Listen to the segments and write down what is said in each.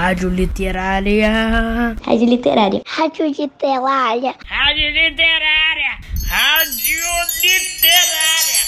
Rádio Literária. Rádio Literária. Rádio Literária. Rádio Literária. Rádio Literária.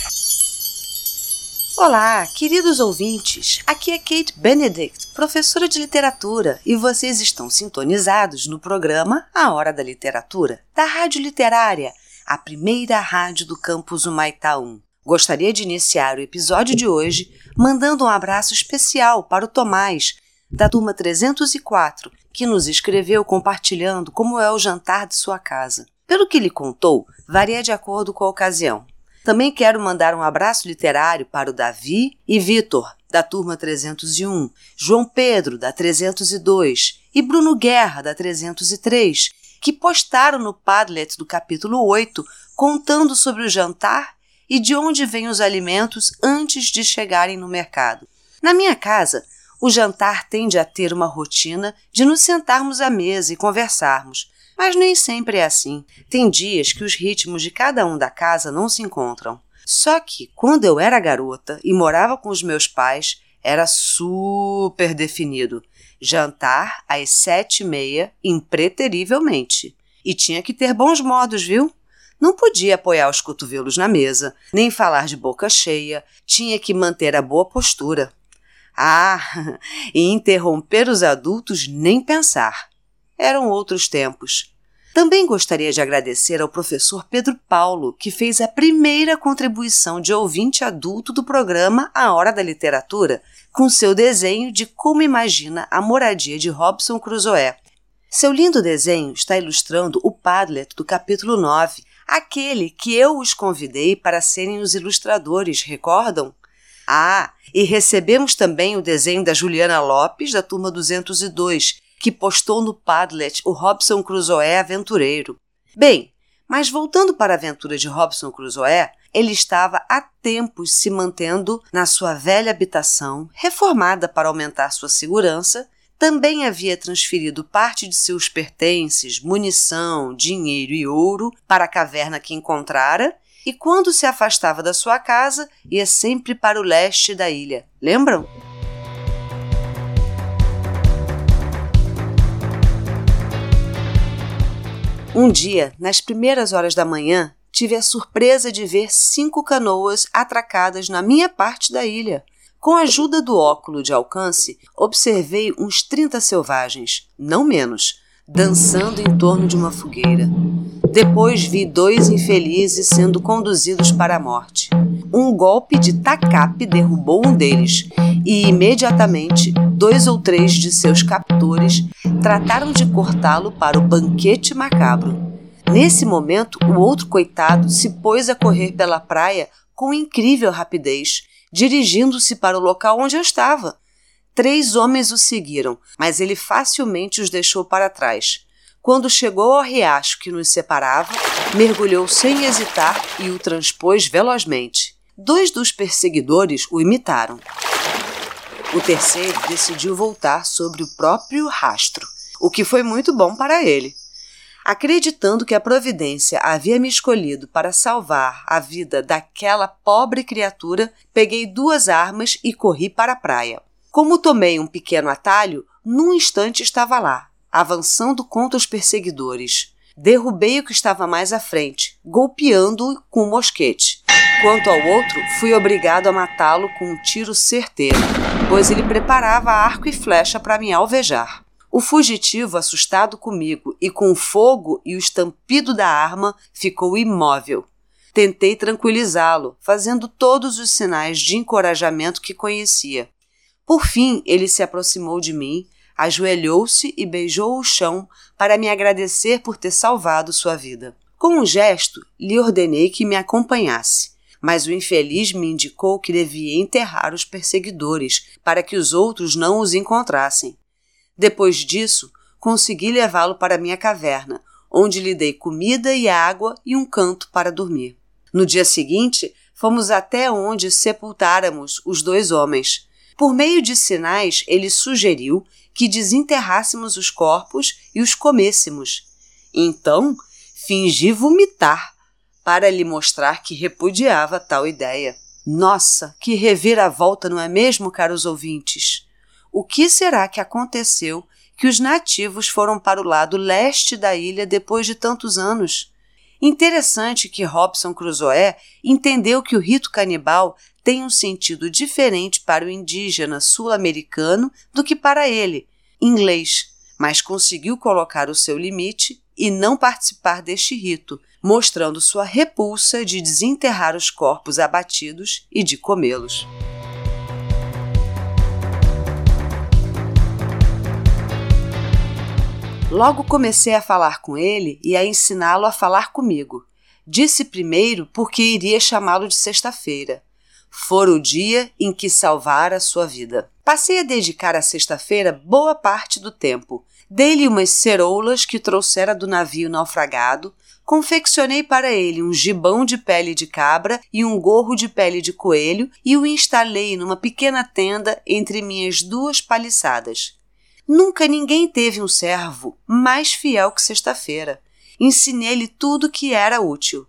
Olá, queridos ouvintes. Aqui é Kate Benedict, professora de literatura, e vocês estão sintonizados no programa A Hora da Literatura, da Rádio Literária, a primeira rádio do campus Humaitá 1. Gostaria de iniciar o episódio de hoje mandando um abraço especial para o Tomás, da turma 304, que nos escreveu compartilhando como é o jantar de sua casa. Pelo que ele contou, varia de acordo com a ocasião. Também quero mandar um abraço literário para o Davi e Vitor, da turma 301, João Pedro, da 302 e Bruno Guerra, da 303, que postaram no Padlet do capítulo 8 contando sobre o jantar e de onde vêm os alimentos antes de chegarem no mercado. Na minha casa, o jantar tende a ter uma rotina de nos sentarmos à mesa e conversarmos, mas nem sempre é assim. Tem dias que os ritmos de cada um da casa não se encontram. Só que, quando eu era garota e morava com os meus pais, era super definido. Jantar às sete e meia, impreterivelmente. E tinha que ter bons modos, viu? Não podia apoiar os cotovelos na mesa, nem falar de boca cheia, tinha que manter a boa postura. Ah, e interromper os adultos nem pensar. Eram outros tempos. Também gostaria de agradecer ao professor Pedro Paulo, que fez a primeira contribuição de ouvinte adulto do programa A Hora da Literatura, com seu desenho de como imagina a moradia de Robson Crusoe. Seu lindo desenho está ilustrando o Padlet do capítulo 9, aquele que eu os convidei para serem os ilustradores, recordam? Ah, e recebemos também o desenho da Juliana Lopes, da turma 202, que postou no Padlet o Robson Crusoe aventureiro. Bem, mas voltando para a aventura de Robson Crusoe, ele estava há tempos se mantendo na sua velha habitação, reformada para aumentar sua segurança, também havia transferido parte de seus pertences, munição, dinheiro e ouro para a caverna que encontrara, e quando se afastava da sua casa, ia sempre para o leste da ilha. Lembram? Um dia, nas primeiras horas da manhã, tive a surpresa de ver cinco canoas atracadas na minha parte da ilha. Com a ajuda do óculo de alcance, observei uns 30 selvagens, não menos, dançando em torno de uma fogueira. Depois vi dois infelizes sendo conduzidos para a morte. Um golpe de tacape derrubou um deles e, imediatamente, dois ou três de seus captores trataram de cortá-lo para o banquete macabro. Nesse momento, o outro coitado se pôs a correr pela praia com incrível rapidez dirigindo-se para o local onde eu estava. Três homens o seguiram, mas ele facilmente os deixou para trás. Quando chegou ao riacho que nos separava, mergulhou sem hesitar e o transpôs velozmente. Dois dos perseguidores o imitaram. O terceiro decidiu voltar sobre o próprio rastro, o que foi muito bom para ele. Acreditando que a providência havia me escolhido para salvar a vida daquela pobre criatura, peguei duas armas e corri para a praia. Como tomei um pequeno atalho, num instante estava lá, avançando contra os perseguidores. Derrubei o que estava mais à frente, golpeando-o com um mosquete. Quanto ao outro, fui obrigado a matá-lo com um tiro certeiro, pois ele preparava arco e flecha para me alvejar. O fugitivo, assustado comigo e com o fogo e o estampido da arma, ficou imóvel. Tentei tranquilizá-lo, fazendo todos os sinais de encorajamento que conhecia. Por fim, ele se aproximou de mim, ajoelhou-se e beijou o chão para me agradecer por ter salvado sua vida. Com um gesto, lhe ordenei que me acompanhasse, mas o infeliz me indicou que devia enterrar os perseguidores para que os outros não os encontrassem. Depois disso, consegui levá-lo para minha caverna, onde lhe dei comida e água e um canto para dormir. No dia seguinte, fomos até onde sepultáramos os dois homens. Por meio de sinais, ele sugeriu que desenterrássemos os corpos e os comêssemos. Então, fingi vomitar para lhe mostrar que repudiava tal ideia. Nossa, que reviravolta, não é mesmo, caros ouvintes? O que será que aconteceu que os nativos foram para o lado leste da ilha depois de tantos anos. Interessante que Robson Crusoe entendeu que o rito canibal tem um sentido diferente para o indígena sul-americano do que para ele, inglês, mas conseguiu colocar o seu limite e não participar deste rito, mostrando sua repulsa de desenterrar os corpos abatidos e de comê-los. Logo comecei a falar com ele e a ensiná-lo a falar comigo. Disse primeiro porque iria chamá-lo de sexta-feira. Fora o dia em que salvara sua vida. Passei a dedicar a sexta-feira boa parte do tempo. Dei-lhe umas ceroulas que trouxera do navio naufragado, confeccionei para ele um gibão de pele de cabra e um gorro de pele de coelho e o instalei numa pequena tenda entre minhas duas paliçadas. Nunca ninguém teve um servo mais fiel que sexta-feira. Ensinei-lhe tudo que era útil,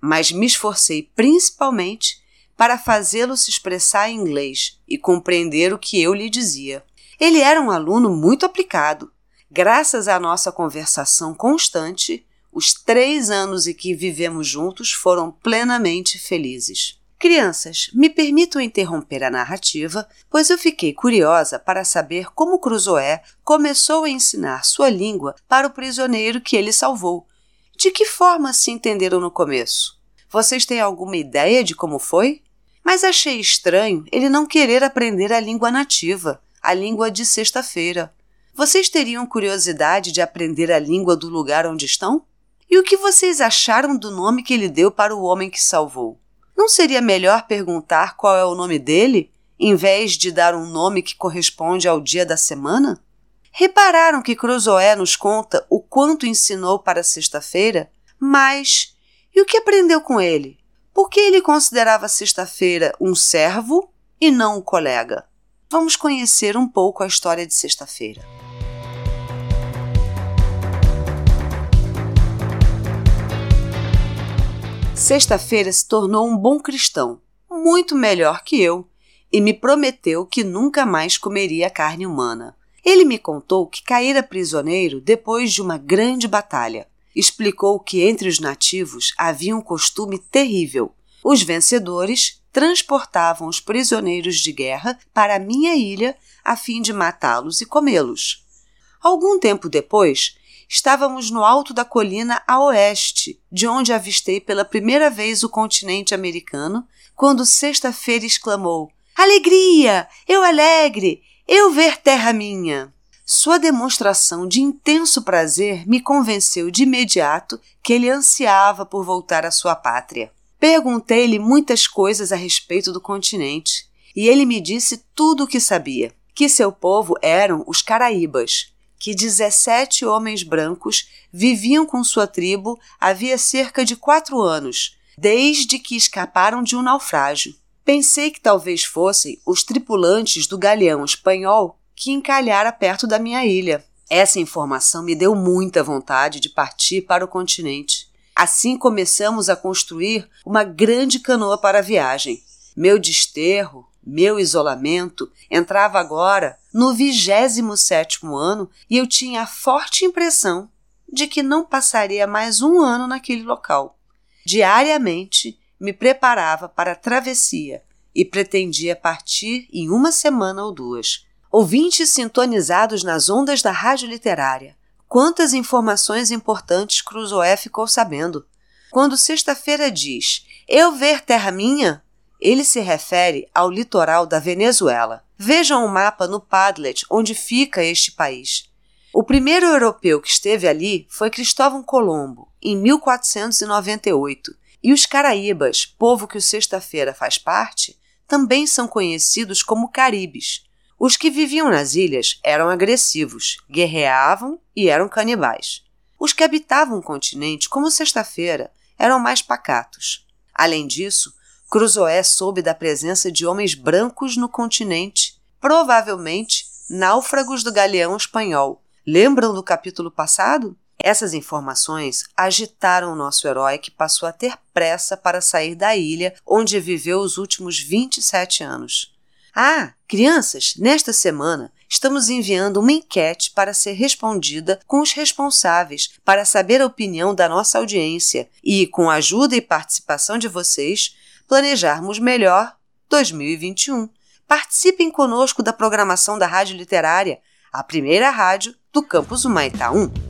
mas me esforcei principalmente para fazê-lo se expressar em inglês e compreender o que eu lhe dizia. Ele era um aluno muito aplicado. Graças à nossa conversação constante, os três anos em que vivemos juntos foram plenamente felizes. Crianças, me permitam interromper a narrativa, pois eu fiquei curiosa para saber como Cruzoé começou a ensinar sua língua para o prisioneiro que ele salvou. De que forma se entenderam no começo? Vocês têm alguma ideia de como foi? Mas achei estranho ele não querer aprender a língua nativa, a língua de sexta-feira. Vocês teriam curiosidade de aprender a língua do lugar onde estão? E o que vocês acharam do nome que ele deu para o homem que salvou? Não seria melhor perguntar qual é o nome dele, em vez de dar um nome que corresponde ao dia da semana? Repararam que Cruzoé nos conta o quanto ensinou para sexta-feira? Mas e o que aprendeu com ele? Por que ele considerava sexta-feira um servo e não um colega? Vamos conhecer um pouco a história de sexta-feira. Sexta-feira se tornou um bom cristão, muito melhor que eu, e me prometeu que nunca mais comeria carne humana. Ele me contou que caíra prisioneiro depois de uma grande batalha. Explicou que entre os nativos havia um costume terrível. Os vencedores transportavam os prisioneiros de guerra para a minha ilha a fim de matá-los e comê-los. Algum tempo depois, Estávamos no alto da colina a oeste, de onde avistei pela primeira vez o continente americano, quando sexta-feira exclamou: Alegria! Eu alegre! Eu ver terra minha! Sua demonstração de intenso prazer me convenceu de imediato que ele ansiava por voltar à sua pátria. Perguntei-lhe muitas coisas a respeito do continente, e ele me disse tudo o que sabia: que seu povo eram os Caraíbas, que 17 homens brancos viviam com sua tribo havia cerca de quatro anos, desde que escaparam de um naufrágio. Pensei que talvez fossem os tripulantes do galeão espanhol que encalhara perto da minha ilha. Essa informação me deu muita vontade de partir para o continente. Assim começamos a construir uma grande canoa para a viagem. Meu desterro, meu isolamento entrava agora no vigésimo sétimo ano e eu tinha a forte impressão de que não passaria mais um ano naquele local. Diariamente me preparava para a travessia e pretendia partir em uma semana ou duas. Ouvintes sintonizados nas ondas da rádio literária. Quantas informações importantes Cruzoé ficou sabendo. Quando sexta-feira diz: Eu ver terra minha, ele se refere ao litoral da Venezuela. Vejam o mapa no Padlet onde fica este país. O primeiro europeu que esteve ali foi Cristóvão Colombo, em 1498, e os Caraíbas, povo que o Sexta-feira faz parte, também são conhecidos como Caribes. Os que viviam nas ilhas eram agressivos, guerreavam e eram canibais. Os que habitavam o continente, como Sexta-feira, eram mais pacatos. Além disso, Cruzoé soube da presença de homens brancos no continente, provavelmente náufragos do galeão espanhol. Lembram do capítulo passado? Essas informações agitaram o nosso herói que passou a ter pressa para sair da ilha onde viveu os últimos 27 anos. Ah, crianças, nesta semana estamos enviando uma enquete para ser respondida com os responsáveis para saber a opinião da nossa audiência e, com a ajuda e participação de vocês, planejarmos melhor 2021. Participem conosco da programação da Rádio Literária, a primeira rádio do campus Humaitá 1.